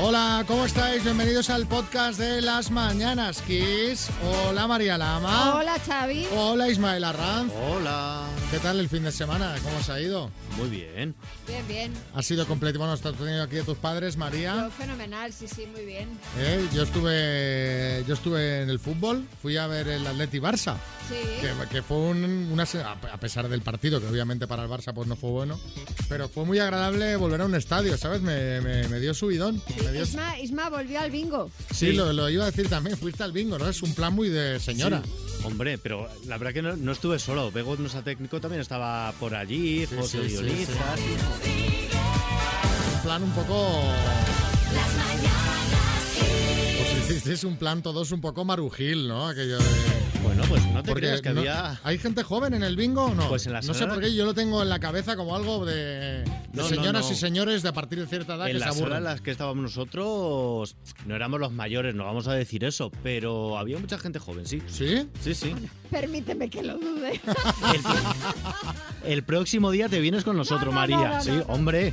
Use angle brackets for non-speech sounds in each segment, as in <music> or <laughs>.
Hola, ¿cómo estáis? Bienvenidos al podcast de las Mañanas Kiss. Hola María Lama. Hola, Xavi. Hola Ismael Arranz. Hola. ¿Qué tal el fin de semana? ¿Cómo os ha ido? Muy bien. Bien, bien. ¿Ha sido completo? Bueno, ¿estás teniendo aquí a tus padres, Yo, María? fenomenal, sí, sí, muy bien. ¿Eh? Yo estuve yo estuve en el fútbol, fui a ver el Atleti Barça, Sí. que, que fue un- una a pesar del partido, que obviamente para el Barça pues no fue bueno, pero fue muy agradable volver a un estadio, ¿sabes? Me, me- me dio subidón. Me dio- Isma, Isma volvió al bingo. Sí, lo, lo iba a decir también, fuiste al bingo, ¿no? Es un plan muy de señora. Sí. Hombre, pero la verdad que no, no estuve solo. Bego, nuestro técnico, también estaba por allí, Sí, José sí, sí, Dionisa. Un plan un poco... Las mañanas hicisteis un plan todos un poco marujil, ¿no? Aquello de... Bueno, pues no te Porque creas que no- había... ¿Hay gente joven en el bingo o no? Pues en la no sé por qué yo lo tengo en la cabeza como algo de, de No, señoras no. y señores de a partir de cierta edad En que se en las que estábamos nosotros no éramos los mayores, no vamos a decir eso, pero había mucha gente joven, sí. ¿Sí? Sí, sí. Permíteme que lo dude. El, el próximo día te vienes con nosotros, No, no, no, María. no, sí, hombre.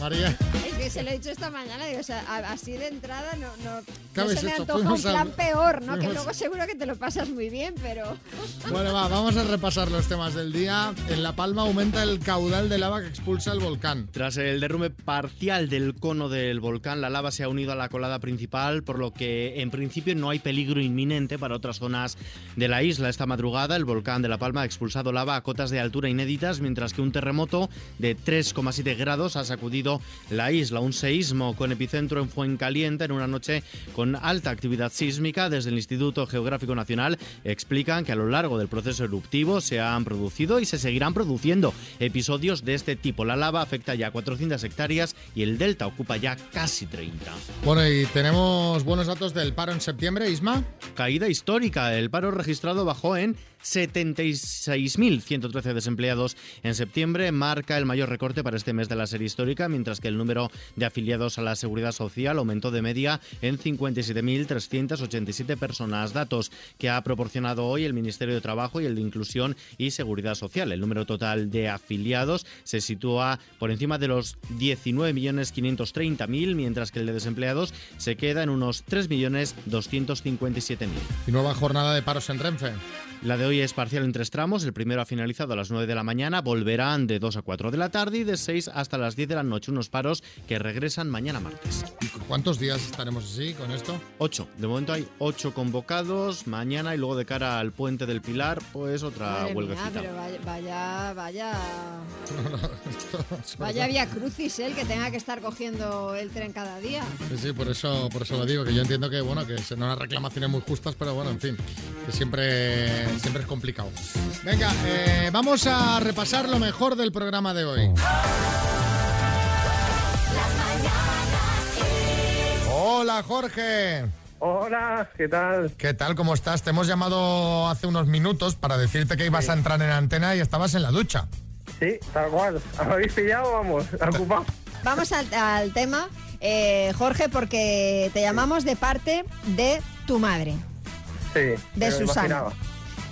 María, es que se lo he dicho esta mañana, digo, o sea, a- así de entrada no, no, ¿Qué no habéis se me antoja un plan peor, ¿no? Que luego seguro que te lo pasas muy bien, pero... <laughs> bueno, va, vamos a repasar los temas del día. En La Palma aumenta el caudal de lava que expulsa el volcán. Tras el derrumbe parcial del cono del volcán, la lava se ha unido a la colada principal, por lo que en principio no hay peligro inminente para otras zonas de la isla. Esta madrugada, el volcán de La Palma ha expulsado lava a cotas de altura inéditas, mientras que un terremoto de 3,7 grados ha sacudido la isla. Un seísmo con epicentro en Fuencaliente en una noche con alta actividad sísmica. Desde el Instituto Geográfico Nacional explican que a lo largo del proceso eruptivo se han producido y se seguirán produciendo episodios de este tipo. La lava afecta ya 400 hectáreas y el delta ocupa ya casi 30. Bueno, y tenemos buenos datos del paro en septiembre, Isma. Caída histórica. El paro registrado bajó en 76.113 desempleados en septiembre. Marca el mayor recorte para este mes de la serie histórica, mientras que el número de afiliados a la seguridad social aumentó de media en 57.387 personas. Datos que ha proporcionado hoy el Ministerio de Trabajo y el de Inclusión y Seguridad Social. El número total de afiliados se sitúa por encima de los 19.530.000, mientras que el de desempleados se queda en unos 3.257.000. Y nueva jornada de paros en Renfe. La de hoy es parcial en tres tramos. El primero ha finalizado a las 9 de la mañana. Volverán de 2 a 4 de la tarde y de 6 hasta las 10 de la noche. Unos paros que regresan mañana martes. ¿Y cuántos días estaremos así con esto? 8. De momento hay 8 convocados. Mañana y luego de cara al puente del Pilar, pues otra huelguecita. pero vaya, vaya, vaya... <laughs> Vaya vía crucis, ¿eh? el que tenga que estar cogiendo el tren cada día. Sí, sí, por eso, por eso lo digo, que yo entiendo que bueno, que son unas reclamaciones muy justas, pero bueno, en fin, que siempre, siempre es complicado. Venga, eh, vamos a repasar lo mejor del programa de hoy. Hola Jorge. Hola, ¿qué tal? ¿Qué tal? ¿Cómo estás? Te hemos llamado hace unos minutos para decirte que ibas a entrar en antena y estabas en la ducha. Sí, tal cual. ¿Me habéis pillado? Vamos, ocupado. Vamos al, al tema, eh, Jorge, porque te llamamos de parte de tu madre, Sí, de Susana. imaginaba.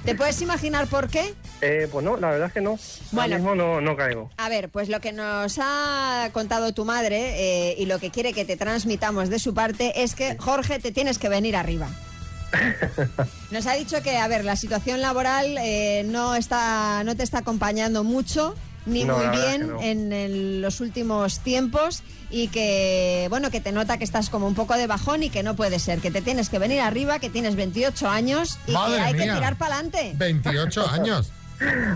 ¿Te puedes imaginar por qué? Eh, pues no, la verdad es que no. Bueno. Ahora mismo no, no caigo. A ver, pues lo que nos ha contado tu madre eh, y lo que quiere que te transmitamos de su parte es que, Jorge, te tienes que venir arriba. <laughs> Nos ha dicho que, a ver, la situación laboral eh, no, está, no te está acompañando mucho ni No, muy bien no. en, en los últimos tiempos y que, bueno, que te nota que estás como un poco de bajón y que no puede ser, que te tienes que venir arriba, que tienes 28 años y Madre que hay mía. que tirar para adelante. 28 años.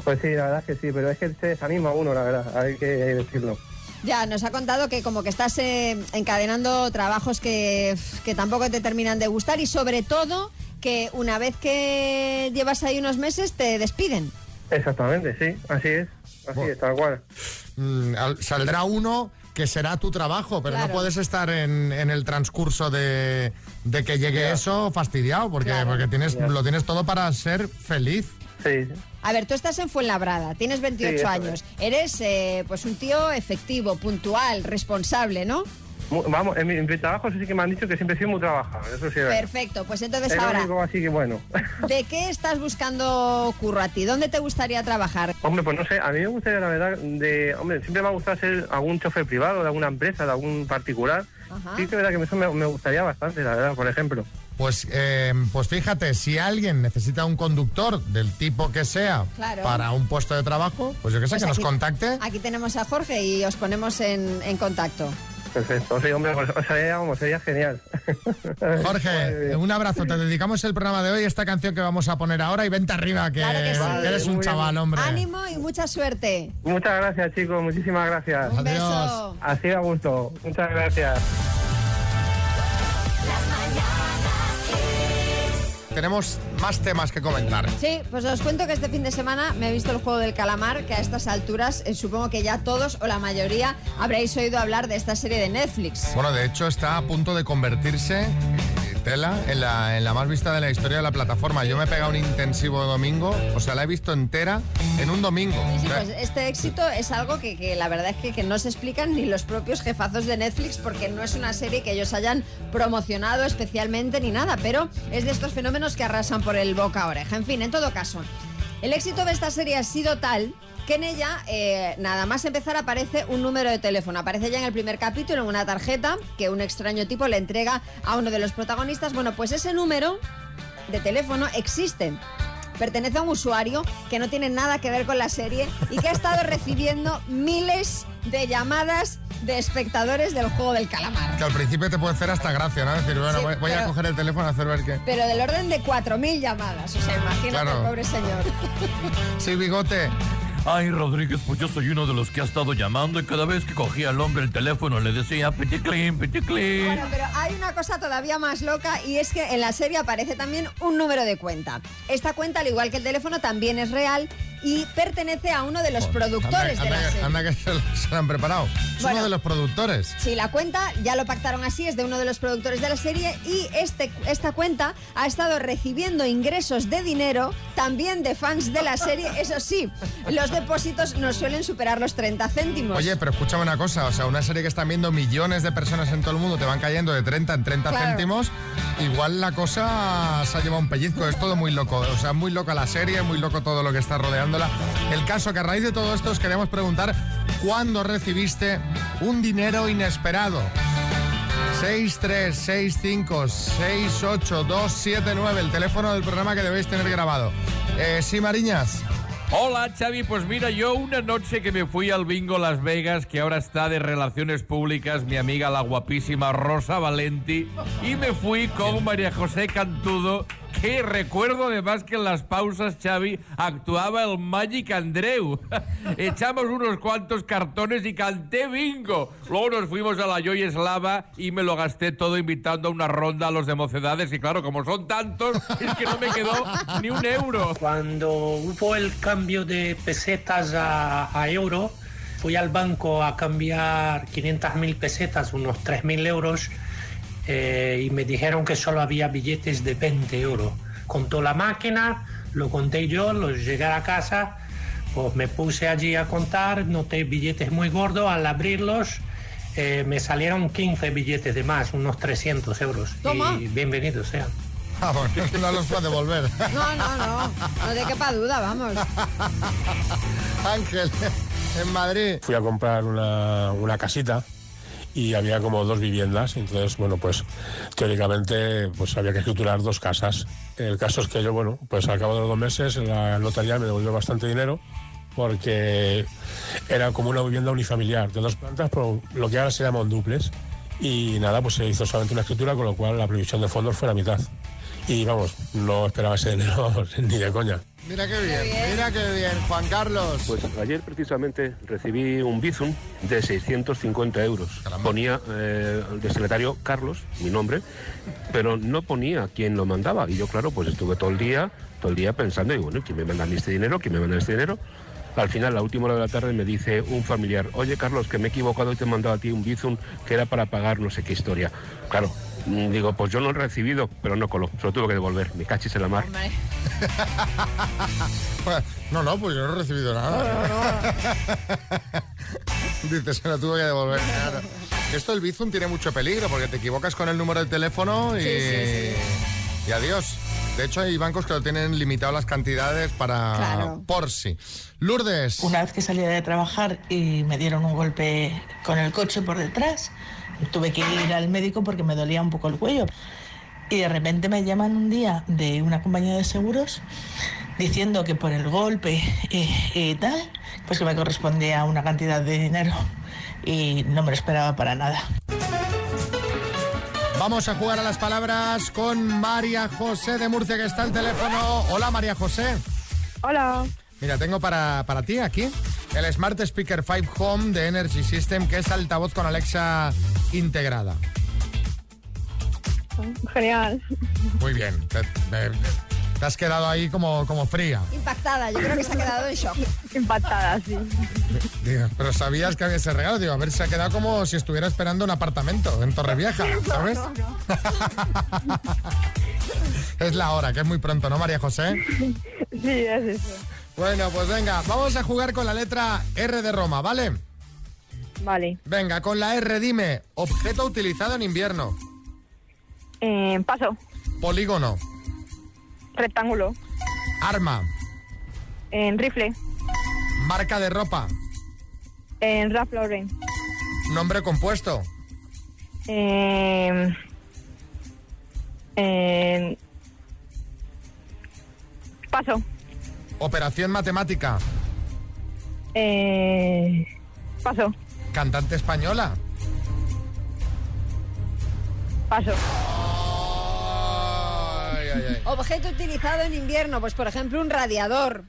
Pues sí, la verdad es que sí, pero es que se desanima uno, la verdad, hay que decirlo. Ya, nos ha contado que como que estás eh, encadenando trabajos que, que tampoco te terminan de gustar y sobre todo que una vez que llevas ahí unos meses te despiden. Exactamente, sí, así es. Así Bueno. es, tal cual. Mm, al- saldrá uno que será tu trabajo, pero Claro. no puedes estar en, en el transcurso de, de que llegue eso fastidiado, porque, Claro. porque tienes, lo tienes todo para ser feliz. Sí, A ver, tú estás en Fuenlabrada, tienes 28 Sí, eso años, eres eh, pues un tío efectivo, puntual, responsable, ¿no? Vamos, en mi, en mi trabajo sí que me han dicho que siempre he sido muy trabajador, eso sí. Perfecto, pues entonces Es lo ahora, único así que bueno. <laughs> ¿de qué estás buscando curro a ti? ¿Dónde te gustaría trabajar? Hombre, pues no sé, a mí me gustaría la verdad de... Hombre, siempre me ha gustado ser algún chofer privado de alguna empresa, de algún particular. Ajá. Sí que verdad que eso me, me gustaría bastante, la verdad, por ejemplo. Pues, eh, pues fíjate, si alguien necesita un conductor del tipo que sea Claro. para un puesto de trabajo, pues yo que sé, Pues que nos contacte. Aquí tenemos a Jorge y os ponemos en, en contacto. Perfecto, sí, hombre, pues, o sea, vamos, sería genial. <laughs> Jorge, un abrazo. Te dedicamos el programa de hoy, esta canción que vamos a poner ahora y vente arriba, que, Claro que sí. que eres un bien. chaval, hombre. Ánimo y mucha suerte. Muchas gracias, chicos, muchísimas gracias. Un Adiós. beso. Así a gusto, muchas gracias. Tenemos más temas que comentar. Sí, pues os cuento que este fin de semana me he visto el juego del calamar, que a estas alturas eh, supongo que ya todos o la mayoría habréis oído hablar de esta serie de Netflix. Bueno, de hecho está a punto de convertirse, tela, en la, en la más vista de la historia de la plataforma. Yo me he pegado un intensivo domingo, o sea, la he visto entera en un domingo. Sí, pues este éxito es algo que, que la verdad es que, que no se explican ni los propios jefazos de Netflix porque no es una serie que ellos hayan promocionado especialmente ni nada, pero es de estos fenómenos que arrasan por el boca a oreja. En fin, en todo caso, el éxito de esta serie ha sido tal que en ella, eh, nada más empezar, aparece un número de teléfono. Aparece ya en el primer capítulo en una tarjeta que un extraño tipo le entrega a uno de los protagonistas. Bueno, pues ese número de teléfono existe. Pertenece a un usuario que no tiene nada que ver con la serie y que ha estado recibiendo miles de llamadas de espectadores del juego del calamar. que al principio te puede hacer hasta gracia, ¿no? Decir, bueno, Sí, voy, voy a coger el teléfono a hacer ver qué. Pero del orden de 4.000 llamadas. O sea, imagínate, Claro. pobre señor. Sí, bigote. Ay, Rodríguez, pues yo soy uno de los que ha estado llamando y cada vez que cogía al hombre el teléfono le decía piticlin, piticlin. Bueno, pero hay una cosa todavía más loca y es que en la serie aparece también un número de cuenta. Esta cuenta, al igual que el teléfono, también es real y pertenece a uno de los productores anda, de la anda serie. anda que se lo, se lo han preparado. Es Bueno. uno de los productores. Sí, la cuenta ya lo pactaron así, es de uno de los productores de la serie y este, esta cuenta ha estado recibiendo ingresos de dinero también de fans de la serie. Eso sí, los depósitos no suelen superar los 30 céntimos. Oye, pero escúchame una cosa, o sea, una serie que están viendo millones de personas en todo el mundo, te van cayendo de 30 en 30 Claro. céntimos, igual la cosa se ha llevado un pellizco, es todo muy loco, o sea, muy loca la serie, muy loco todo lo que está rodeándola. El caso que a raíz de todo esto os queríamos preguntar, ¿cuándo recibiste un dinero inesperado? 636568279, el teléfono del programa que debéis tener grabado. Eh, sí, Mariñas. Hola, Xavi. Pues mira, yo una noche que me fui al bingo Las Vegas, que ahora está de relaciones públicas, mi amiga la guapísima Rosa Valenti, y me fui con María José Cantudo, que recuerdo además que en las pausas, Xavi, actuaba el Magic Andreu. <laughs> Echamos unos cuantos cartones y canté bingo. Luego nos fuimos a la Joy Eslava y me lo gasté todo invitando a una ronda a los de mocedades, y claro, como son tantos, <laughs> es que no me quedó ni un euro. Cuando hubo el cambio de pesetas a, a euro, fui al banco a cambiar 500 mil pesetas, unos 3 mil euros, eh, y me dijeron que solo había billetes de 20 euros. Contó la máquina, lo conté yo, los llegué a casa, pues me puse allí a contar, noté billetes muy gordos, al abrirlos eh, me salieron 15 billetes de más, unos 300 euros. Toma. Y bienvenidos sean. Ah, bueno, <laughs> no los puede devolver. No, no, no, no te quepa duda, vamos. <laughs> Ángel, en Madrid. fui a comprar una, una casita y había como dos viviendas, entonces, bueno, pues teóricamente pues había que escriturar dos casas. El caso es que yo, bueno, pues al cabo de los dos meses la notaría me devolvió bastante dinero porque era como una vivienda unifamiliar de dos plantas, pero lo que ahora se llama un duplex. Y nada, pues se hizo solamente una escritura, con lo cual la previsión de fondos fue la mitad. Y vamos, no esperaba ese dinero <laughs> ni de coña. Mira qué bien, bien. mira qué bien, Juan Carlos. Pues ayer precisamente recibí un Bizum de 650 euros. Caramba. Ponía eh, el destinatario Carlos, mi nombre, pero no ponía quién lo mandaba. Y yo, claro, pues estuve todo el día, todo el día pensando, y bueno, ¿quién me manda este dinero? ¿Quién me manda este dinero? Al final, a la última hora de la tarde, me dice un familiar, oye Carlos, que me he equivocado y te he mandado a ti un Bizum que era para pagar no sé qué historia. Claro, digo, pues yo lo he recibido, pero no coló, se lo tuve que devolver, me cachis en la mar. Hombre. <laughs> No, no, pues yo no he recibido nada. <laughs> Dice, se lo tuve que devolver. Claro. Esto del Bizum tiene mucho peligro porque te equivocas con el número de teléfono y, Sí, sí, y adiós. De hecho, hay bancos que lo tienen limitado las cantidades para Claro. por si. Lourdes. Una vez que salía de trabajar y me dieron un golpe con el coche por detrás, tuve que ir al médico porque me dolía un poco el cuello. Y de repente me llaman un día de una compañía de seguros diciendo que por el golpe y, y tal, pues que me correspondía una cantidad de dinero y no me lo esperaba para nada. Vamos a jugar a las palabras con María José de Murcia, que está al teléfono. Hola, María José. Hola. Mira, tengo para, para ti aquí el Smart Speaker 5 Home de Energy System, que es altavoz con Alexa integrada. Genial. Muy bien. Te, te- te has quedado ahí como, como fría. Impactada, yo creo que se ha quedado en shock. Impactada, sí. Digo, pero sabías que había ese regalo. Digo, a ver, se ha quedado como si estuviera esperando un apartamento en Torrevieja, <laughs> ¿sabes? <laughs> es la hora, que es muy pronto, ¿no, María José? Sí, es eso. Bueno, pues venga, vamos a jugar con la letra R de Roma, ¿vale? Vale. Venga, con la R dime, objeto utilizado en invierno, Eh, paso. polígono, Rectángulo. arma, En rifle. marca de ropa, En Ralph Lauren. nombre compuesto, Eh, en- paso. operación matemática, Eh, paso. Cantante española, Paso. Ay, ay, ay. Objeto utilizado en invierno, pues por ejemplo un radiador.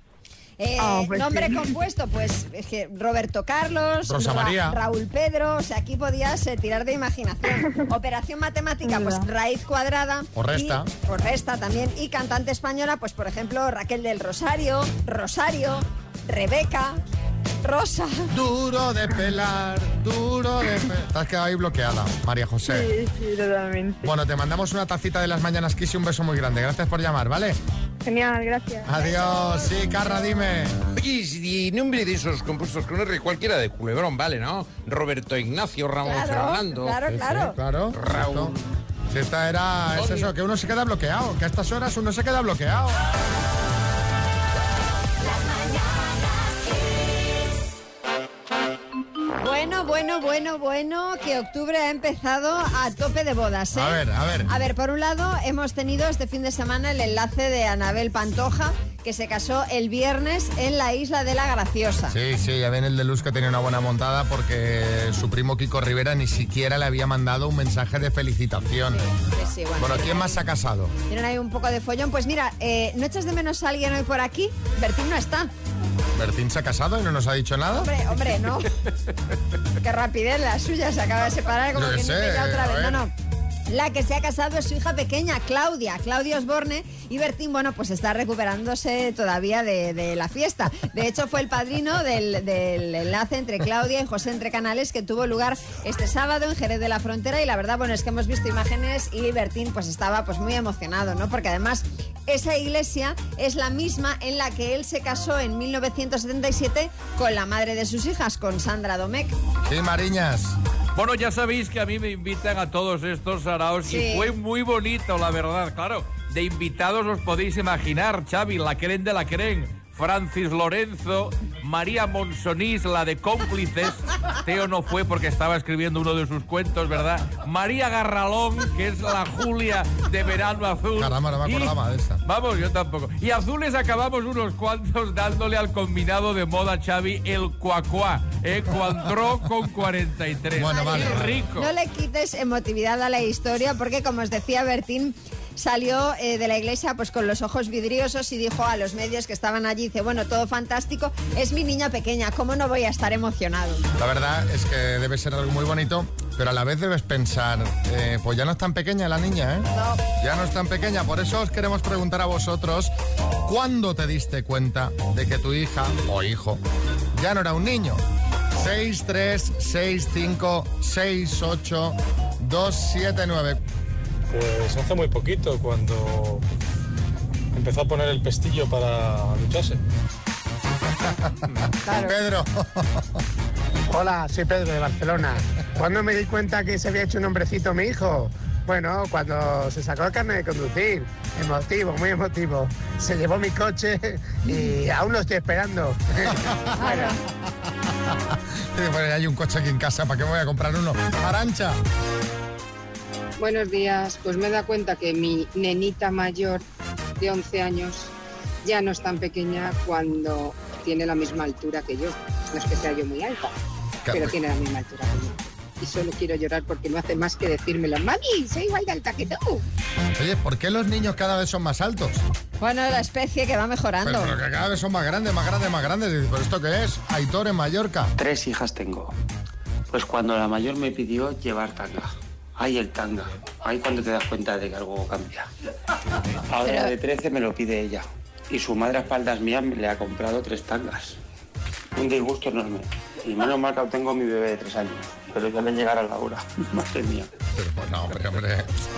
Eh, Ah, pues nombre sí. compuesto, pues es que Roberto Carlos, Rosa María. Raúl Pedro, o sea, aquí podías eh, tirar de imaginación. <laughs> Operación matemática, pues raíz cuadrada. O resta. y- o resta también. Y cantante española, pues por ejemplo Raquel del Rosario, Rosario, Rebeca, Rosa. Duro de pelar, duro de pelar. Te has quedado ahí bloqueada, María José. Sí, sí, totalmente. Bueno, te mandamos una tacita de las mañanas Kiss y un beso muy grande. Gracias por llamar, ¿vale? Genial, gracias. Adiós. Sí, Carra, dime. Oye, y nombre de esos compuestos con R, cualquiera de culebrón, ¿vale, no? Roberto Ignacio, Ramón Claro, Fernando. claro, sí, claro. claro. Raúl. Si esta era. Es eso, que uno se queda bloqueado. Que a estas horas uno se queda bloqueado. Bueno, bueno, bueno, bueno, que octubre ha empezado a tope de bodas, ¿eh? A ver, a ver. A ver, por un lado, hemos tenido este fin de semana el enlace de Anabel Pantoja, que se casó el viernes en la isla de la Graciosa. Sí, sí, ya ven el de Luz que tenía una buena montada porque su primo Kiko Rivera ni siquiera le había mandado un mensaje de felicitación. Sí, sí, bueno, ¿quién más se ha casado? Tienen ahí un poco de follón. Pues mira, eh, ¿no echas de menos a alguien hoy por aquí? Bertín no está. ¿Bertín se ha casado y no nos ha dicho nada? Hombre, hombre, no. <laughs> Qué rapidez la suya, se acaba de separar como que sé, otra vez. No, no. La que se ha casado es su hija pequeña, Claudia, Claudia Osborne, y Bertín, bueno, pues está recuperándose todavía de, de la fiesta. De hecho, fue el padrino del, del enlace entre Claudia y José Entre Canales que tuvo lugar este sábado en Jerez de la Frontera y la verdad, bueno, es que hemos visto imágenes y Bertín pues estaba pues muy emocionado, ¿no? Porque además esa iglesia es la misma en la que él se casó en 1977 con la madre de sus hijas, con Sandra Domecq. Sí, Mariñas. Bueno, ya sabéis que a mí me invitan a todos estos saraos Sí. y fue muy bonito, la verdad. Claro, de invitados os podéis imaginar, Xavi, la creen de la creen. Francis Lorenzo, María Monsonís, la de cómplices. Teo no fue porque estaba escribiendo uno de sus cuentos, ¿verdad? María Garralón, que es la Julia de Verano Azul. Caramba, no me Y- acordaba de esta. Vamos, yo tampoco. Y azules acabamos unos cuantos dándole al combinado de moda Xavi el cuacuá, ¿eh? Cuandró con 43. Bueno, vale, Qué vale. rico. No le quites emotividad a la historia porque, como os decía Bertín, salió eh, de la iglesia pues con los ojos vidriosos y dijo a los medios que estaban allí, dice, bueno, todo fantástico, es mi niña pequeña, ¿cómo no voy a estar emocionado? La verdad es que debe ser algo muy bonito, pero a la vez debes pensar, eh, pues ya no es tan pequeña la niña, ¿eh? No. Ya no es tan pequeña, por eso os queremos preguntar a vosotros, ¿cuándo te diste cuenta de que tu hija o hijo ya no era un niño? 6, 3, 6, 5, 6, 8, 2, 7, 9. Pues hace muy poquito, cuando empezó a poner el pestillo para ducharse. <laughs> Claro. Pedro. Hola, soy Pedro de Barcelona. ¿Cuándo me di cuenta que se había hecho un hombrecito mi hijo? Bueno, cuando se sacó el carnet de conducir. Emotivo, muy emotivo. Se llevó mi coche y aún lo estoy esperando. <laughs> Bueno. Hay un coche aquí en casa, ¿para qué me voy a comprar uno? Arancha. Buenos días. Pues me da cuenta que mi nenita mayor de 11 años ya no es tan pequeña cuando tiene la misma altura que yo. No es que sea yo muy alta, pero tiene la misma altura que yo. Y solo quiero llorar porque no hace más que decírmelo. Mami, soy igual de alta que tú. Oye, ¿por qué los niños cada vez son más altos? Bueno, la especie que va mejorando. Pero, pero que cada vez son más grandes, más grandes, más grandes. ¿Pero esto qué es? Aitor en Mallorca. Tres hijas tengo. Pues cuando la mayor me pidió llevar tanga. Ay, el tanga. Ay, cuando te das cuenta de que algo cambia. <laughs> Ahora Pero- de 13 me lo pide ella. Y su madre a espaldas mías me le ha comprado tres tangas. Un disgusto enorme. Y menos mal que tengo mi bebé de tres años. Pero ya le llegará la hora. <laughs> Madre mía. Pero pues no, hombre, hombre.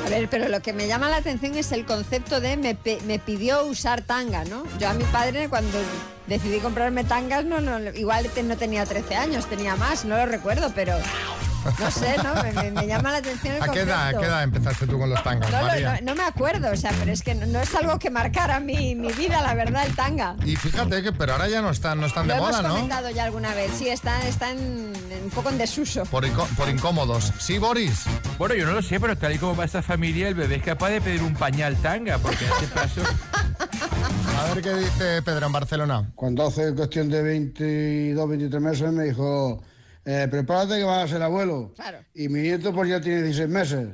A ver, pero lo que me llama la atención es el concepto de me, me pidió usar tanga, ¿no? Yo a mi padre cuando decidí comprarme tangas, no, no, igual no tenía 13 años, tenía más, no lo recuerdo, pero no sé, ¿no? Me, me- me llama la atención el ¿A qué edad, a qué edad empezaste tú con los tangas, No, lo- María? no- no me acuerdo, o sea, pero es que no, no es algo que marcara mi, mi vida, la verdad, el tanga. Y fíjate que, pero ahora ya no están, no están Lo de hemos moda, ¿no? comentado ya alguna vez, sí, está, está en, en un poco en desuso. Por, inco- por incómodos. Sí, Boris. Bueno, yo no lo sé, pero tal y como va esta familia, el bebé es capaz de pedir un pañal tanga, porque en este <laughs> caso... A ver qué dice Pedro en Barcelona. Cuando hace cuestión de 22, 23 meses me dijo, eh, prepárate que vas a ser abuelo. Claro. Y mi nieto pues ya tiene 16 meses.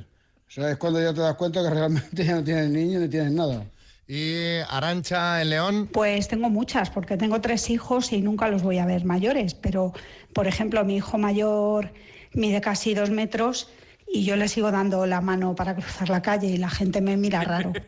O sea, es cuando ya te das cuenta que realmente <laughs> ya no tienes niño ni tienes nada. Y Arancha en León. Pues tengo muchas, porque tengo tres hijos y nunca los voy a ver mayores. Pero, por ejemplo, mi hijo mayor mide casi dos metros y yo le sigo dando la mano para cruzar la calle y la gente me mira raro. <laughs>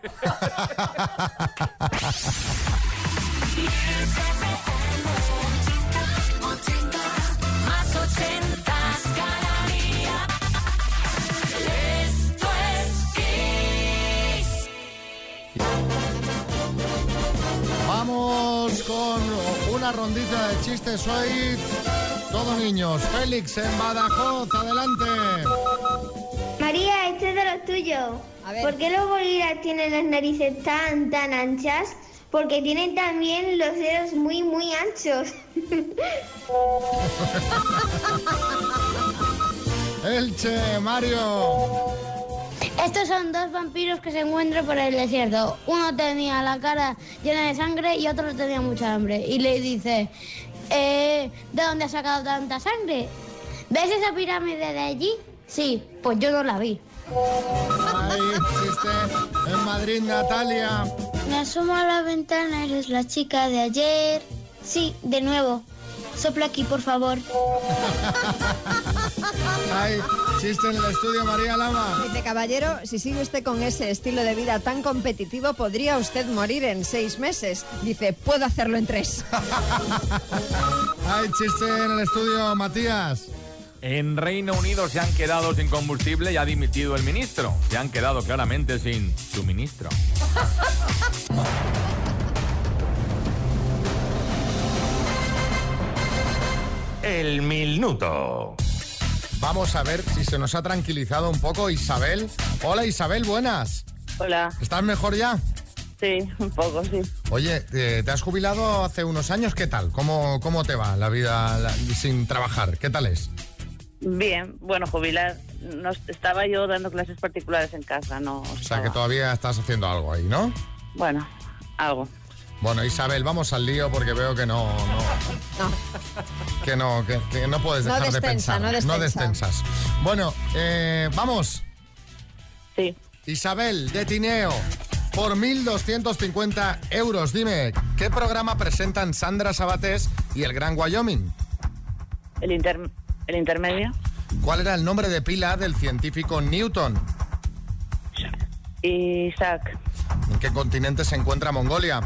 Vamos con una rondita de chistes hoy. Todo niños. Félix en Badajoz, adelante. María, este es de los tuyos. ¿Por qué los gorilas tienen las narices tan, tan anchas? Porque tienen también los dedos muy, muy anchos. <laughs> Elche, Mario. Estos son dos vampiros que se encuentran por el desierto. Uno tenía la cara llena de sangre y otro tenía mucha hambre. Y le dice, "Eh, ¿de dónde has sacado tanta sangre? ¿Ves esa pirámide de allí? Sí, pues yo no la vi. Ahí, chiste en Madrid, Natalia. Me asomo a la ventana, eres la chica de ayer. Sí, de nuevo. Sopla aquí, por favor. <laughs> Ay, chiste en el estudio, María Lama. Dice, caballero, si sigue usted con ese estilo de vida tan competitivo, podría usted morir en seis meses. Dice, puedo hacerlo en tres. <laughs> Ay, chiste en el estudio, Matías. En Reino Unido se han quedado sin combustible y ha dimitido el ministro. Se han quedado claramente sin suministro. <laughs> El minuto. Vamos a ver si se nos ha tranquilizado un poco Isabel. Hola Isabel, buenas. Hola. ¿Estás mejor ya? Sí, un poco, sí. Oye, eh, te has jubilado hace unos años, ¿qué tal? ¿Cómo, cómo te va la vida la- sin trabajar? ¿Qué tal es? Bien, bueno, jubilar. No, estaba yo dando clases particulares en casa, no. O sea, que todavía estás haciendo algo ahí, ¿no? Bueno, algo. Bueno, Isabel, vamos al lío porque veo que no... no que no, que, que no puedes No dejar de pensar. no destensas. Bueno, eh, vamos. Sí. Isabel, de Tineo, por 1.250 euros. Dime, ¿qué programa presentan Sandra Sabatés y el Gran Wyoming? El, inter- el intermedio. ¿Cuál era el nombre de pila del científico Newton? Isaac. ¿En qué continente se encuentra Mongolia?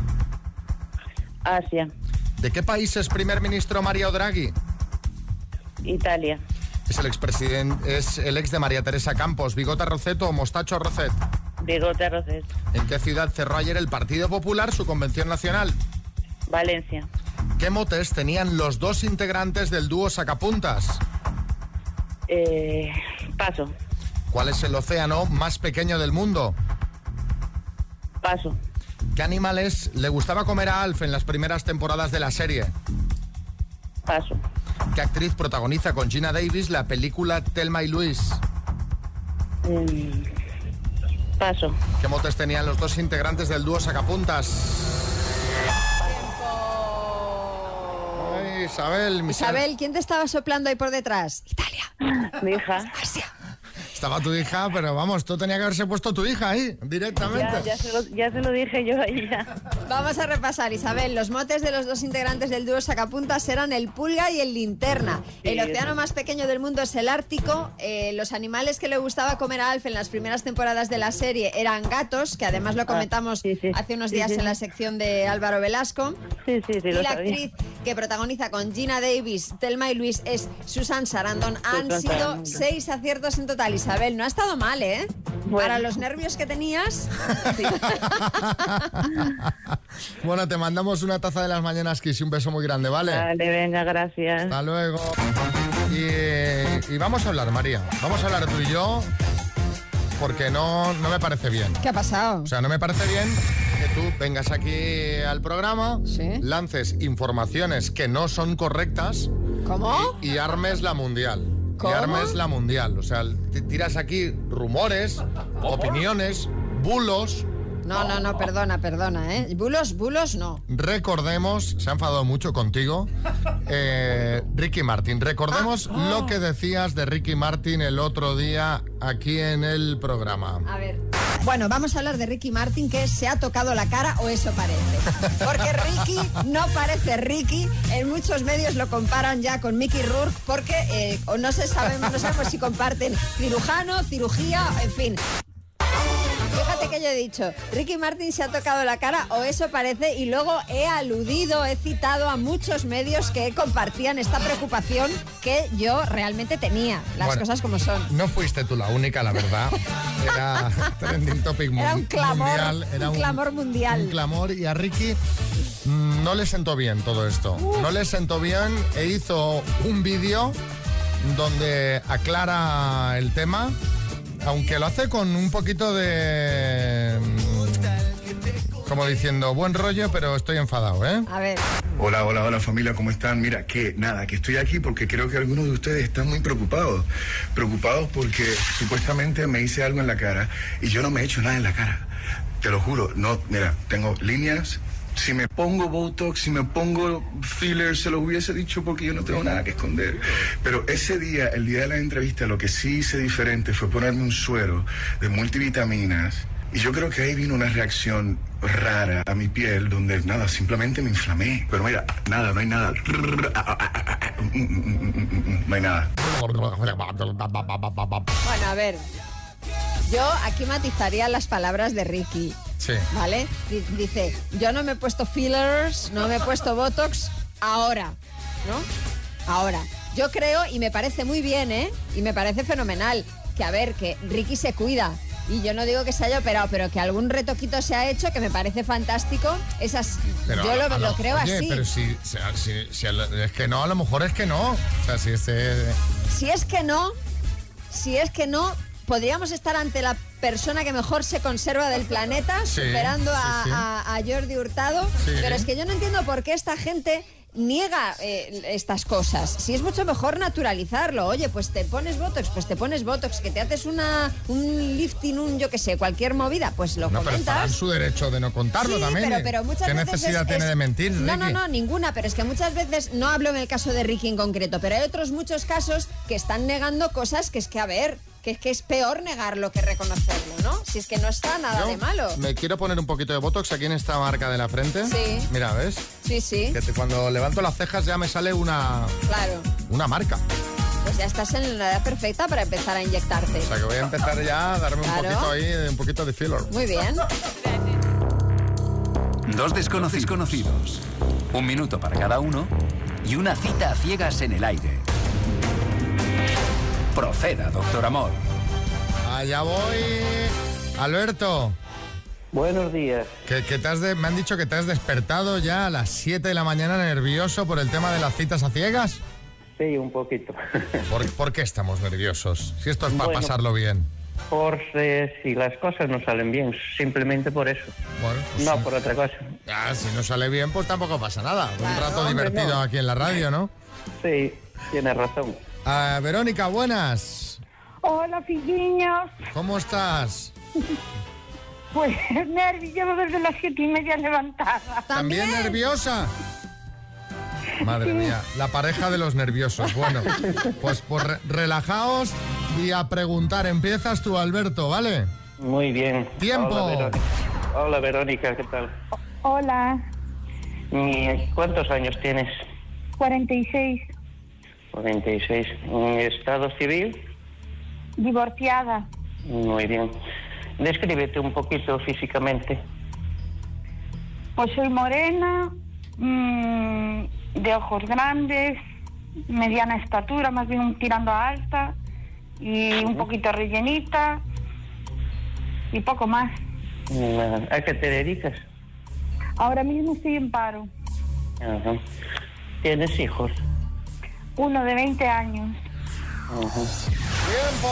Asia. ¿De qué país es primer ministro Mario Draghi? Italia. Es el expresidente, es el ex de María Teresa Campos, Bigota Roceto o Mostacho Rocet. Bigote Rosés. ¿En qué ciudad cerró ayer el Partido Popular su convención nacional? Valencia. ¿Qué motes tenían los dos integrantes del dúo Sacapuntas? Eh, paso, ¿Cuál es el océano más pequeño del mundo? paso. ¿Qué animales le gustaba comer a Alf en las primeras temporadas de la serie? Paso. ¿Qué actriz protagoniza con Gina Davis la película Telma y Luis? Em, paso. ¿Qué motes tenían los dos integrantes del dúo Sacapuntas? Ay, Isabel, Isabel, ¿quién te estaba soplando ahí por detrás? Italia. Mi hija. Estaba tu hija, pero vamos, tú tenías que haberse puesto tu hija ahí, directamente. Ya, ya, se lo, ya se lo dije yo a ella. Vamos a repasar, Isabel. Los motes de los dos integrantes del dúo Sacapuntas eran el pulga y el linterna. Sí, el océano más pequeño del mundo es el Ártico. Eh, los animales que le gustaba comer a Alf en las primeras temporadas de la serie eran gatos, que además lo comentamos hace unos Sí, días sí. en la sección de Álvaro Velasco. Sí, sí, sí, y lo la sabía. actriz que protagoniza con Gina Davis, Telma y Luis es Susan Sarandon. Han Susan sido Sarandon. seis aciertos en total. Isabel, no ha estado mal, ¿eh? Para los nervios que tenías. <laughs> Bueno, te mandamos una taza de las mañanas, Kiss, y un beso muy grande, ¿vale? Vale, venga, gracias. Hasta luego. Y, y vamos a hablar, María. Vamos a hablar tú y yo, porque no, no me parece bien. ¿Qué ha pasado? O sea, no me parece bien que tú vengas aquí al programa, lances informaciones que no son correctas. ¿Cómo? Y, y armes la mundial. ¿Cómo? Y armes la mundial. O sea, tiras aquí rumores, opiniones, bulos. No, no, no, perdona, perdona, ¿eh? Bulos, bulos, no. Recordemos, se ha enfadado mucho contigo, eh, Ricky Martin. Recordemos Ah. lo que decías de Ricky Martin el otro día aquí en el programa. A ver. Bueno, vamos a hablar de Ricky Martin, que se ha tocado la cara, o eso parece. Porque Ricky no parece Ricky. En muchos medios lo comparan ya con Mickey Rourke, porque eh, no se sabe, no sabemos si comparten cirujano, cirugía, en fin. Fíjate que yo he dicho, Ricky Martin se ha tocado la cara o eso parece y luego he aludido, he citado a muchos medios que compartían esta preocupación que yo realmente tenía, las Bueno, cosas como son. No fuiste tú la única, la verdad. Era <laughs> trending topic Era un clamor, mundial. Era un clamor mundial. Un clamor y a Ricky mm, no le sentó bien todo esto. No le sentó bien e hizo un vídeo donde aclara el tema, aunque lo hace con un poquito de... mm, Como diciendo, buen rollo, pero estoy enfadado, ¿eh? A ver. Hola, hola, hola familia, ¿cómo están? Mira, que nada, que estoy aquí porque creo que algunos de ustedes están muy preocupados. Preocupados porque supuestamente me hice algo en la cara y yo no me he hecho nada en la cara. Te lo juro, no, mira, tengo líneas. Si me pongo Botox, si me pongo filler, se los hubiese dicho porque yo no tengo nada que esconder. Pero ese día, el día de la entrevista, lo que sí hice diferente fue ponerme un suero de multivitaminas. Y yo creo que ahí vino una reacción rara a mi piel, donde nada, simplemente me inflamé. Pero mira, nada, no hay nada. No hay nada. Bueno, a ver. Yo aquí matizaría las palabras de Ricky, Sí. ¿vale? Di- Dice, yo no me he puesto fillers, no me he puesto Botox, ahora, ¿no? Ahora. Yo creo, y me parece muy bien, ¿eh? Y me parece fenomenal, que a ver, que Ricky se cuida. Y yo no digo que se haya operado, pero que algún retoquito se ha hecho, que me parece fantástico. Esas, Pero yo lo, creo oye, así. Pero si, si- si- es que no, a lo mejor es que no. O sea, si ese... Si es que no, si es que no, podríamos estar ante la persona que mejor se conserva del planeta, Sí, superando a, sí, sí. a- a Jordi Hurtado. Pero es que yo no entiendo por qué esta gente niega eh, estas cosas. Si es mucho mejor naturalizarlo. Oye, pues te pones Botox, pues te pones Botox, que te haces una, un lifting, un yo qué sé, cualquier movida, pues lo No, pero comentas. su derecho de no contarlo Sí, también. pero, ¿eh? pero muchas ¿Qué veces necesidad es- tiene es- de mentir, No, no, no, ninguna, pero es que muchas veces, no hablo en el caso de Ricky en concreto, pero hay otros muchos casos que están negando cosas que es que, a ver, que es que es peor negarlo que reconocerlo, ¿no? Si es que no está nada Yo de malo. Me quiero poner un poquito de Botox aquí en esta marca de la frente. Sí. Mira, ¿ves? Sí, sí, Que te- cuando levanto las cejas ya me sale una, claro. una marca. Pues ya estás en la edad perfecta para empezar a inyectarte. O sea que voy a empezar ya a darme un poquito ahí, un poquito de filler. Muy bien. Dos desconocidos conocidos. Un minuto para cada uno y una cita a ciegas en el aire. Proceda, doctor Amor. Allá voy. Alberto. Buenos días. Que, que te has de- me han dicho que te has despertado ya a las 7 de la mañana nervioso por el tema de las citas a ciegas. Sí, un poquito. <laughs> ¿Por, por qué estamos nerviosos? Si esto es para Bueno. pasarlo bien. Por eh, si las cosas no salen bien, simplemente por eso. Bueno, pues no sí. por otra cosa. Ah, si no sale bien, pues tampoco pasa nada. Un rato divertido no. aquí en la radio, ¿no? Sí, tienes razón. Ah, Verónica, buenas. Hola, filliños. ¿Cómo estás? Pues nervios, llevo desde las siete y media levantada. ¿También nerviosa? Madre mía, la pareja de los nerviosos. Bueno, pues, pues re- relajaos y a preguntar. Empiezas tú, Alberto, ¿vale? Muy bien. Tiempo. Hola, Verónica. Hola, Verónica, ¿qué tal? Hola, ¿Y ¿Cuántos años tienes? 46, 46. ¿En ¿Estado civil? divorciada. Muy bien. Descríbete un poquito físicamente. Pues soy morena, mm, de ojos grandes, mediana estatura, más bien tirando a alta, y un poquito rellenita, y poco más. ¿A qué te dedicas? Ahora mismo estoy en paro. Ajá. ¿Tienes hijos? Uno de 20 años. Ajá. ¡Tiempo!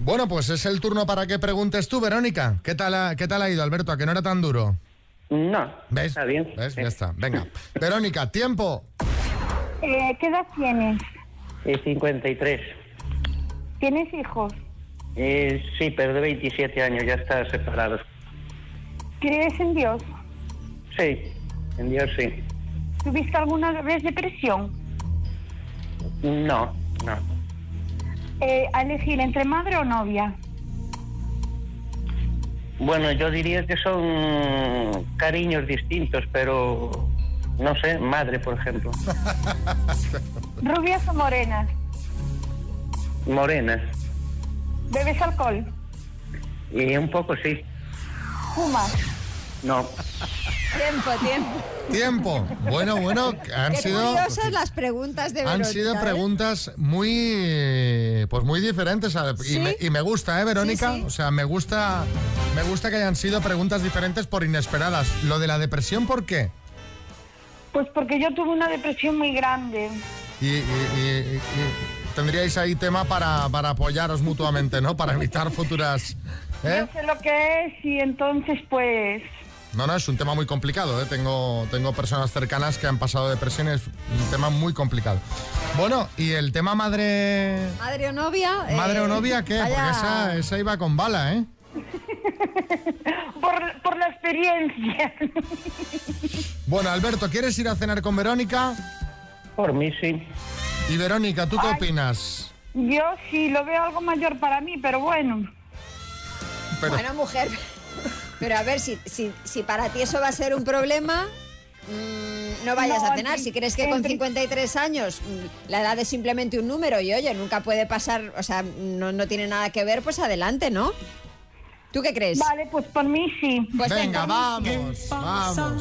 Bueno, pues es el turno para que preguntes tú, Verónica. ¿Qué tal ha, qué tal ha ido, Alberto? ¿A que no era tan duro? No. ¿Ves? Está bien. ¿Ves? Ya está. Venga. Verónica, tiempo. Eh, ¿Qué edad tienes? Eh, 53. ¿Tienes hijos? Eh, sí, pero de 27 años, ya está separado. ¿Crees en Dios? Sí, en Dios sí. ¿Tuviste alguna vez depresión? No, no. Eh, a elegir entre madre o novia. Bueno, yo diría que son cariños distintos, pero no sé, madre, por ejemplo. <laughs> ¿Rubias o morenas? Morena. ¿Bebes alcohol? Y un poco sí. ¿Fumas? No. Tiempo, tiempo. Tiempo. Bueno, bueno, han Qué sido curiosas las preguntas de han Verónica. sido ¿eh? preguntas muy pues muy diferentes a- y, me, y me gusta, ¿eh, Verónica? Sí, sí. O sea, me gusta me gusta que hayan sido preguntas diferentes por inesperadas. Lo de la depresión, ¿por qué? Pues porque yo tuve una depresión muy grande. Y, y- y- y- y tendríais ahí tema para, para apoyaros mutuamente, ¿no? Para evitar futuras... ¿eh? Yo sé lo que es y entonces pues... No, no, es un tema muy complicado, ¿eh? Tengo, tengo personas cercanas que han pasado depresión, es un tema muy complicado. Bueno, ¿y el tema madre... ¿Madre o novia? ¿Madre eh, o novia qué? vaya- Porque esa, esa iba con bala, ¿eh? <laughs> Por, por la experiencia. <laughs> Bueno, Alberto, ¿quieres ir a cenar con Verónica? Por mí sí. Y Verónica, ¿tú qué opinas? Yo sí lo veo algo mayor para mí, pero bueno. Pero- Bueno, mujer. Pero a ver, si, si, si para ti eso va a ser un problema, mm, no vayas No, a cenar. en Si crees que con pri- 53 años mm, la edad es simplemente un número y oye, nunca puede pasar, o sea, no, no tiene nada que ver, pues adelante, ¿no? ¿Tú qué crees? Vale, pues por mí sí. Pues Venga, venga. vamos, vamos.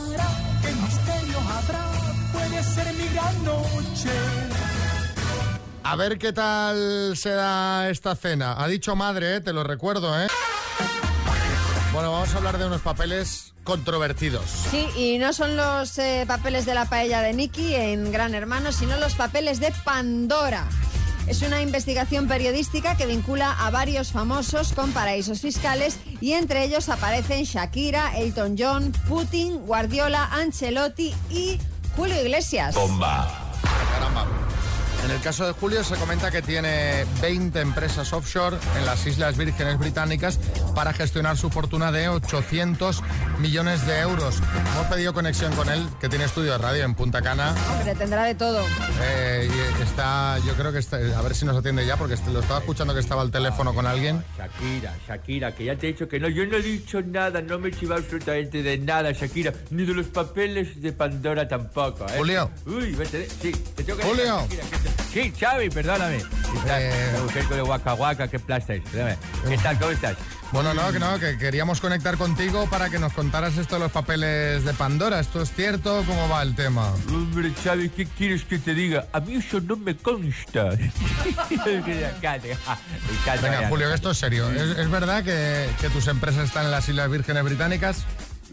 ¿Qué misterio habrá? Puede ser mi gran noche. A ver qué tal se da esta cena. Ha dicho madre, ¿eh? te lo recuerdo, ¿eh? Bueno, vamos a hablar de unos papeles controvertidos. Sí, y no son los eh, papeles de la paella de Nicky en Gran Hermano, sino los papeles de Pandora. Es una investigación periodística que vincula a varios famosos con paraísos fiscales y entre ellos aparecen Shakira, Elton John, Putin, Guardiola, Ancelotti y Julio Iglesias. Caramba. En el caso de Julio se comenta que tiene 20 empresas offshore en las Islas Vírgenes Británicas para gestionar su fortuna de 800 millones de euros. Hemos pedido conexión con él, que tiene estudio de radio en Punta Cana. Hombre, tendrá de todo. Eh, y está, yo creo que está, a ver si nos atiende ya, porque lo estaba escuchando que estaba al teléfono con alguien. Shakira, Shakira, que ya te he dicho que no, yo no he dicho nada, no me he chivado absolutamente de nada, Shakira, ni de los papeles de Pandora tampoco, ¿eh? Julio. Uy, vete, sí, te tengo que Julio. decir, Shakira, que te- Sí, Xavi, perdóname. Eh. Con el Waka Waka, qué. Perdóname. ¿Qué tal, cómo estás? Bueno, no, que no, que queríamos conectar contigo para que nos contaras esto de los papeles de Pandora. ¿Esto es cierto? ¿Cómo va el tema? Hombre, Xavi, ¿qué quieres que te diga? A mí eso no me consta. <laughs> Venga, Julio, esto es serio. ¿Es, es verdad que, que tus empresas están en las Islas Vírgenes Británicas?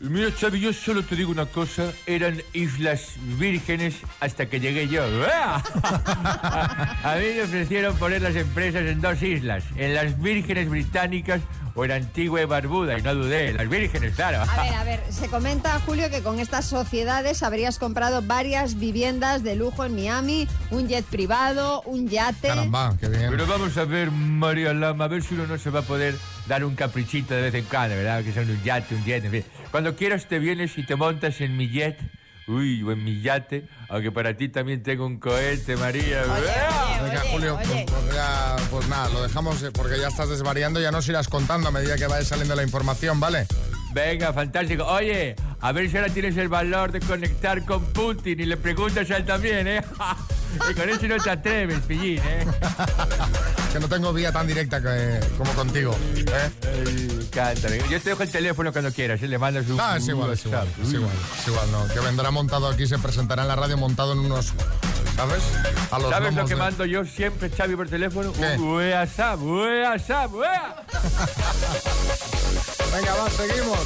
Mira, Xavi, yo solo te digo una cosa. Eran islas vírgenes hasta que llegué yo. <laughs> A mí me ofrecieron poner las empresas en dos islas. En las vírgenes británicas o en Antigua y Barbuda. Y no dudé. Las vírgenes, claro. A ver, a ver, se comenta, Julio, que con estas sociedades habrías comprado varias viviendas de lujo en Miami, un jet privado, un yate. Caramba, qué bien. Pero vamos a ver, María Lama, a ver si uno no se va a poder dar un caprichito de vez en cuando, ¿verdad? Que sea un yate, un jet, en fin. Cuando quieras te vienes y te montas en mi jet. Uy, o en mi yate, aunque para ti también tengo un cohete, María. Venga, Julio, pues, pues ya, pues nada, lo dejamos eh, porque ya estás desvariando, ya nos irás contando a medida que vaya saliendo la información, ¿vale? Venga, fantástico. Oye, a ver si ahora tienes el valor de conectar con Putin y le preguntas a él también, ¿eh? <laughs> y con eso no te atreves, pillín, ¿eh? Que no tengo vía tan directa que- como contigo. ¿eh? Ay, me encanta. venga. Yo te dejo el teléfono cuando quieras, ¿eh? le mandas un... Ah, es igual, es igual, es igual, es igual, no. Que vendrá montado aquí, se presentará en la radio montado en unos, ¿sabes? A los ¿Sabes lo que de- mando yo siempre, Xavi, por teléfono? ¿Qué? Un WhatsApp, WhatsApp, WhatsApp. <laughs> Venga, va, seguimos.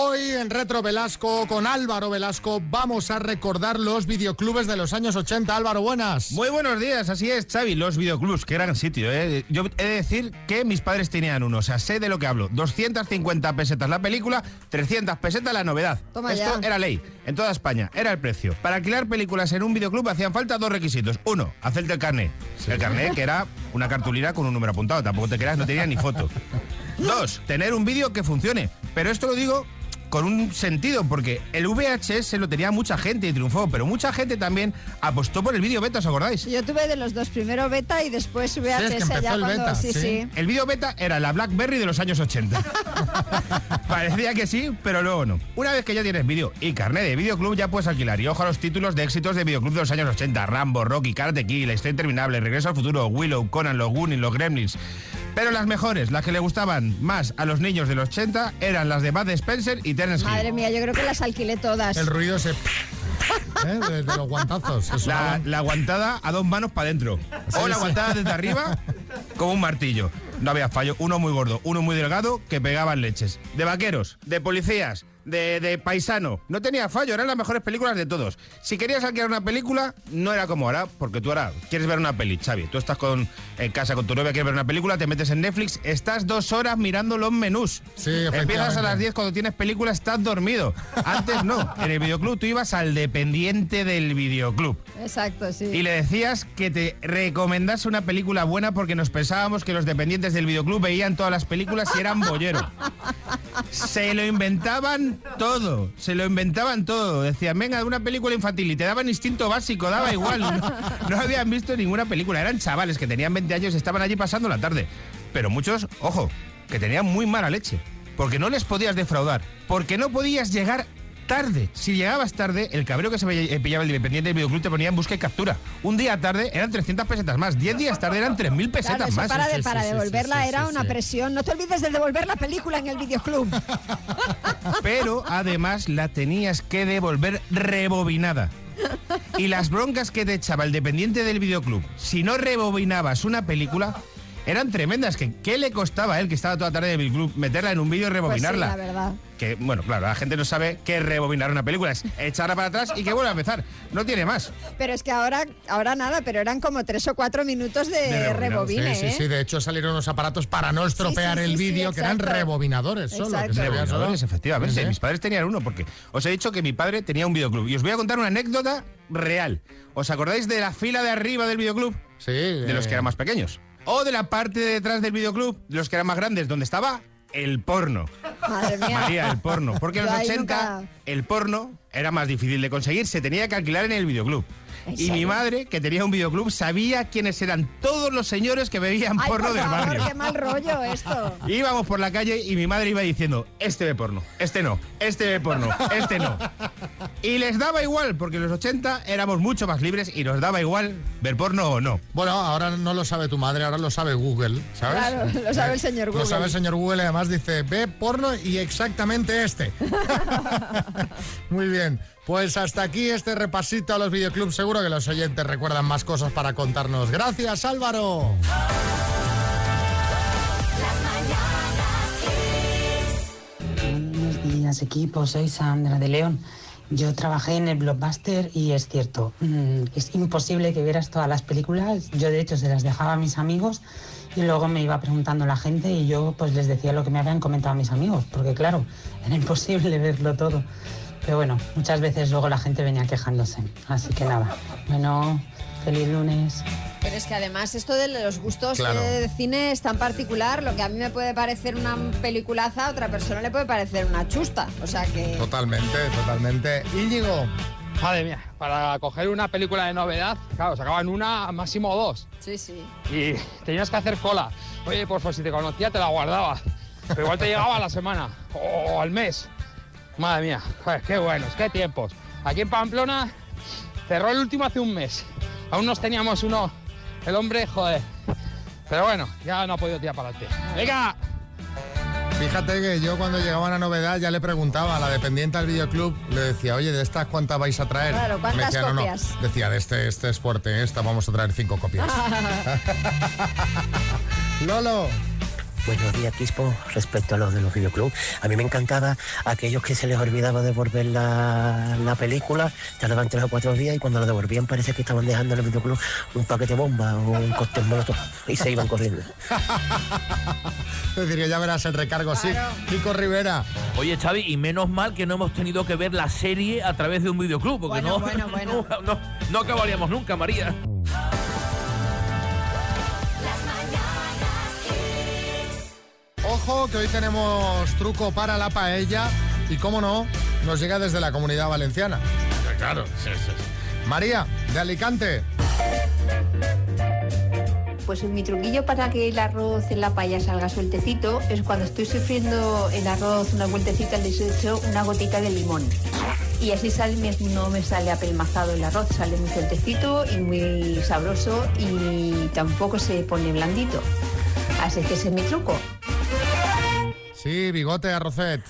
Hoy en Retro Velasco, con Álvaro Velasco, vamos a recordar los videoclubes de los años 80. Álvaro, buenas. Muy buenos días, así es, Xavi, los videoclubs, qué gran sitio, ¿eh? Yo he de decir que mis padres tenían uno, o sea, sé de lo que hablo. 250 pesetas la película, 300 pesetas la novedad. Toma Esto ya. era ley, en toda España, era el precio. Para alquilar películas en un videoclub hacían falta dos requisitos. Uno, hacerte el carnet. El carnet, que era una cartulina con un número apuntado, tampoco te creas, no tenía ni foto. <laughs> Dos, tener un vídeo que funcione. Pero esto lo digo con un sentido, porque el VHS lo tenía mucha gente y triunfó, pero mucha gente también apostó por el vídeo beta, ¿os acordáis? Yo tuve de los dos, primero beta y después VHS ya cuando... sí, sí. El vídeo beta era la BlackBerry de los años 80. <laughs> Parecía que sí, pero luego no. Una vez que ya tienes vídeo y carnet de videoclub, ya puedes alquilar. Y ojo a los títulos de éxitos de videoclub de los años 80. Rambo, Rocky, Karate Kid, La Historia Interminable, Regreso al Futuro, Willow, Conan, Los Goonies, Los Gremlins. Pero las mejores, las que le gustaban más a los niños de los 80, eran las de Bud Spencer y Terence Hill. Madre mía, yo creo que las alquilé todas. El ruido ese... ¿eh? De, de los guantazos. eso. La, la aguantada a dos manos para adentro. O la aguantada desde arriba como un martillo. No había fallo. Uno muy gordo, uno muy delgado que pegaban leches. De vaqueros, de policías, de, de paisano. No tenía fallo, eran las mejores películas de todos. Si querías alquilar una película, no era como ahora, porque tú ahora quieres ver una peli, Xavi. Tú estás con, en casa con tu novia, quieres ver una película, te metes en Netflix, estás dos horas mirando los menús. Empiezas a las 10 cuando tienes película, estás dormido. Antes no. En el videoclub tú ibas al dependiente del videoclub. Exacto, sí. Y le decías que te recomendase una película buena porque nos pensábamos que los dependientes del videoclub veían todas las películas y eran bollero. Se lo inventaban todo, se lo inventaban todo. Decían, venga, de una película infantil y te daban instinto básico, daba igual. No, no habían visto ninguna película, eran chavales que tenían 20 años y estaban allí pasando la tarde. Pero muchos, ojo, que tenían muy mala leche. Porque no les podías defraudar, porque no podías llegar tarde. Si llegabas tarde, el cabreo que se eh, pillaba el dependiente del videoclub te ponía en busca y captura. Un día tarde eran 300 pesetas más, 10 días tarde eran 3.000 pesetas Claro, más. para, de- para devolverla era una presión. No te olvides de devolver la película en el videoclub. <laughs> Pero además la tenías que devolver rebobinada. Y las broncas que te echaba el dependiente del videoclub, si no rebobinabas una película, eran tremendas. Que, ¿Qué le costaba a él, que estaba toda la tarde en el videoclub, meterla en un vídeo y Pues sí, rebobinarla? la verdad. Que, bueno, claro, la gente no sabe qué rebobinar una película. Es echarla para atrás y que vuelva a empezar. No tiene más. Pero es que ahora, ahora nada, pero eran como tres o cuatro minutos de, rebobine, sí, sí, ¿eh? sí, de hecho salieron unos aparatos para no estropear sí, el sí, vídeo, sí, que eran rebobinadores solo. que Exacto. Rebobinadores, efectivamente. Sí, sí. Mis padres tenían uno porque os he dicho que mi padre tenía un videoclub. Y os voy a contar una anécdota real. ¿Os acordáis de la fila de arriba del videoclub? Sí. De los que eran más pequeños. O de la parte de detrás del videoclub, de los que eran más grandes, donde estaba el porno. Madre mía. María, el porno. Porque en los Yo ahí 80 nunca- el porno era más difícil de conseguir, se tenía que alquilar en el videoclub. ¿En Y mi madre, que tenía un videoclub, sabía quiénes eran todos los señores que bebían Ay, porno por del favor, barrio. qué mal rollo esto. <laughs> Íbamos por la calle y mi madre iba diciendo, este ve porno, este no, este ve porno, este no. Y les daba igual, porque en los 80 éramos mucho más libres y nos daba igual ver porno o no. Bueno, ahora no lo sabe tu madre, ahora lo sabe Google, ¿sabes? Claro, lo sabe el señor Lo Google. sabe el señor Google y además dice, ve porno y exactamente este. <laughs> Muy bien. Pues hasta aquí este repasito a los videoclubs. Seguro que los oyentes recuerdan más cosas para contarnos. Gracias, Álvaro. Buenos días, equipo. Soy Sandra de León. Yo trabajé en el Blockbuster y es cierto, mm, es imposible que vieras todas las películas. Yo, de hecho, se las dejaba a mis amigos y luego me iba preguntando la gente y yo pues les decía lo que me habían comentado mis amigos, porque claro, era imposible <laughs> verlo todo. Pero bueno, muchas veces luego la gente venía quejándose. Así que nada, bueno, feliz lunes. Pero es que además esto de los gustos Claro. eh, de cine es tan particular. Lo que a mí me puede parecer una peliculaza, a otra persona le puede parecer una chusta. O sea que... Totalmente, totalmente. Íñigo. Madre mía, para coger una película de novedad, claro, sacaban una, máximo dos. Sí, sí. Y tenías que hacer cola. Oye, por favor, si te conocía, te la guardaba. Pero igual te llegaba a la semana o al mes. Madre mía, joder, qué buenos, qué tiempos. Aquí en Pamplona cerró el último hace un mes. Aún nos teníamos uno, el hombre, joder. Pero bueno, ya no ha podido tirar para adelante. ¡Venga! Fíjate que yo cuando llegaba una novedad ya le preguntaba a la dependiente del videoclub, le decía, oye, ¿de estas cuántas vais a traer? Claro, ¿cuántas Me decía, no, no. copias? Decía, de este, este es fuerte, esta vamos a traer cinco copias. <laughs> <laughs> Lolo. Buenos días, Quispo. Respecto a los de los videoclubs, a mí me encantaba aquellos que se les olvidaba devolver la, la película, tardaban tres o cuatro días y cuando la devolvían parece que estaban dejando en el videoclub un paquete bomba o un cóctel molotov y se iban corriendo. <laughs> Es decir, que ya verás el recargo, sí. Kiko Rivera. Oye, Xavi, y menos mal que no hemos tenido que ver la serie a través de un videoclub, porque no, <laughs> no, no, no acabaríamos nunca, María. Ojo, que hoy tenemos truco para la paella y, cómo no, nos llega desde la comunidad valenciana. Claro, sí, sí. María, de Alicante. Pues mi truquillo para que el arroz en la paella salga sueltecito es cuando estoy sufriendo el arroz una vueltecita le echo una gotita de limón. Y así sale, no me sale apelmazado el arroz, sale muy sueltecito y muy sabroso y tampoco se pone blandito. Así que ese es mi truco. Sí, bigote, arrocet.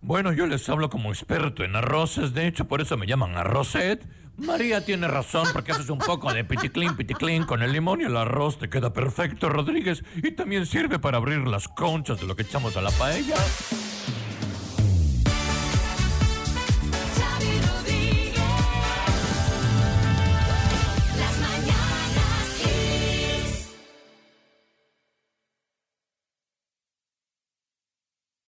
Bueno, yo les hablo como experto en arroces, de hecho, por eso me llaman arrocet. María tiene razón, porque haces un poco de piticlin, piticlin con el limón y el arroz te queda perfecto, Rodríguez. Y también sirve para abrir las conchas de lo que echamos a la paella.